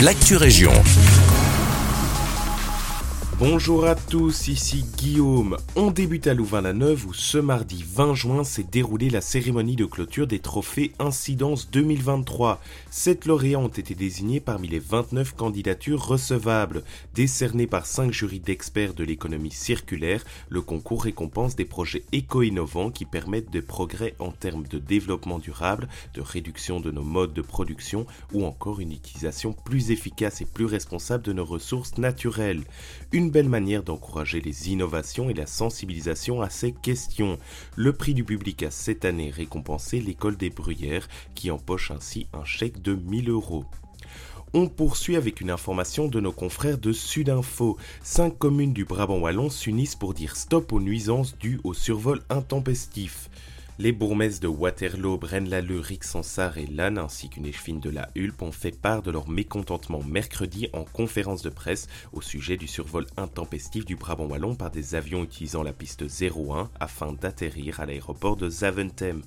l'actu région. Bonjour à tous, ici Guillaume. On débute à Louvain-la-Neuve où ce mardi 20 juin s'est déroulée la cérémonie de clôture des trophées Incidence 2023. Sept lauréats ont été désignés parmi les 29 candidatures recevables. Décerné par cinq jurys d'experts de l'économie circulaire, le concours récompense des projets éco-innovants qui permettent des progrès en termes de développement durable, de réduction de nos modes de production ou encore une utilisation plus efficace et plus responsable de nos ressources naturelles. Une belle manière d'encourager les innovations et la sensibilisation à ces questions. Le prix du public a cette année récompensé l'école des Bruyères qui empoche ainsi un chèque de 1000 euros. On poursuit avec une information de nos confrères de Sudinfo. Cinq communes du Brabant Wallon s'unissent pour dire stop aux nuisances dues au survol intempestif. Les bourgmestres de Waterloo, Braine-l'Alleud, Rixensart et Lannes, ainsi qu'une échevine de la Hulpe, ont fait part de leur mécontentement mercredi en conférence de presse au sujet du survol intempestif du Brabant Wallon par des avions utilisant la piste 01 afin d'atterrir à l'aéroport de Zaventem.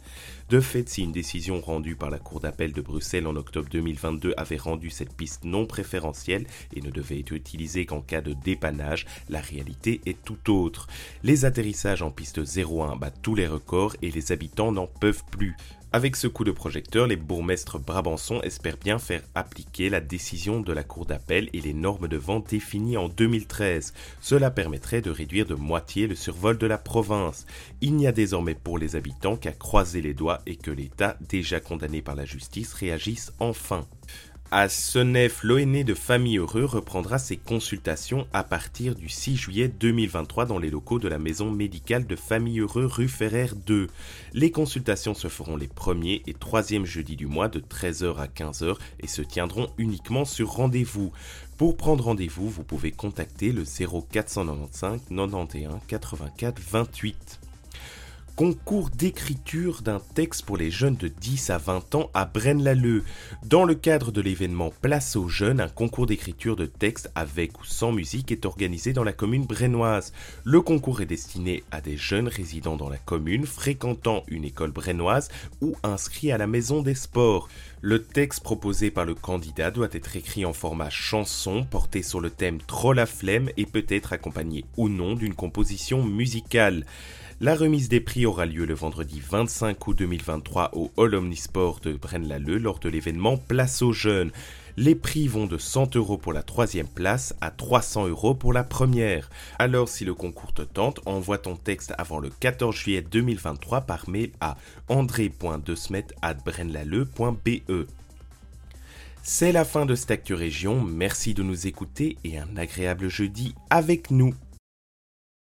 De fait, si une décision rendue par la Cour d'appel de Bruxelles en octobre 2022 avait rendu cette piste non préférentielle et ne devait être utilisée qu'en cas de dépannage, la réalité est tout autre. Les atterrissages en piste 01 battent tous les records et les n'en peuvent plus. Avec ce coup de projecteur, les bourgmestres brabançons espèrent bien faire appliquer la décision de la Cour d'appel et les normes de vente définies en 2013. Cela permettrait de réduire de moitié le survol de la province. Il n'y a désormais pour les habitants qu'à croiser les doigts et que l'État, déjà condamné par la justice, réagisse enfin. À Senef, l'ONE de Famille Heureux reprendra ses consultations à partir du 6 juillet 2023 dans les locaux de la maison médicale de Famille Heureux rue Ferrer 2. Les consultations se feront les premiers et troisièmes jeudis du mois de 13h à 15h et se tiendront uniquement sur rendez-vous. Pour prendre rendez-vous, vous pouvez contacter le 0495 91 84 28 concours d'écriture d'un texte pour les jeunes de 10 à 20 ans à Braine-l'Alleud. Dans le cadre de l'événement Place aux jeunes, un concours d'écriture de texte avec ou sans musique est organisé dans la commune brennoise. Le concours est destiné à des jeunes résidant dans la commune, fréquentant une école brennoise ou inscrits à la maison des sports. Le texte proposé par le candidat doit être écrit en format chanson, porté sur le thème Trop la flemme et peut être accompagné ou non d'une composition musicale. La remise des prix aura lieu le vendredi 25 août 2023 au Hall Omnisport de Braine-l'Alleud lors de l'événement Place aux jeunes. Les prix vont de 100 euros pour la troisième place à 300 euros pour la première. Alors si le concours te tente, envoie ton texte avant le 14 juillet 2023 par mail à andré.desmet@braine-l'Alleud.be. C'est la fin de cette merci de nous écouter et un agréable jeudi avec nous.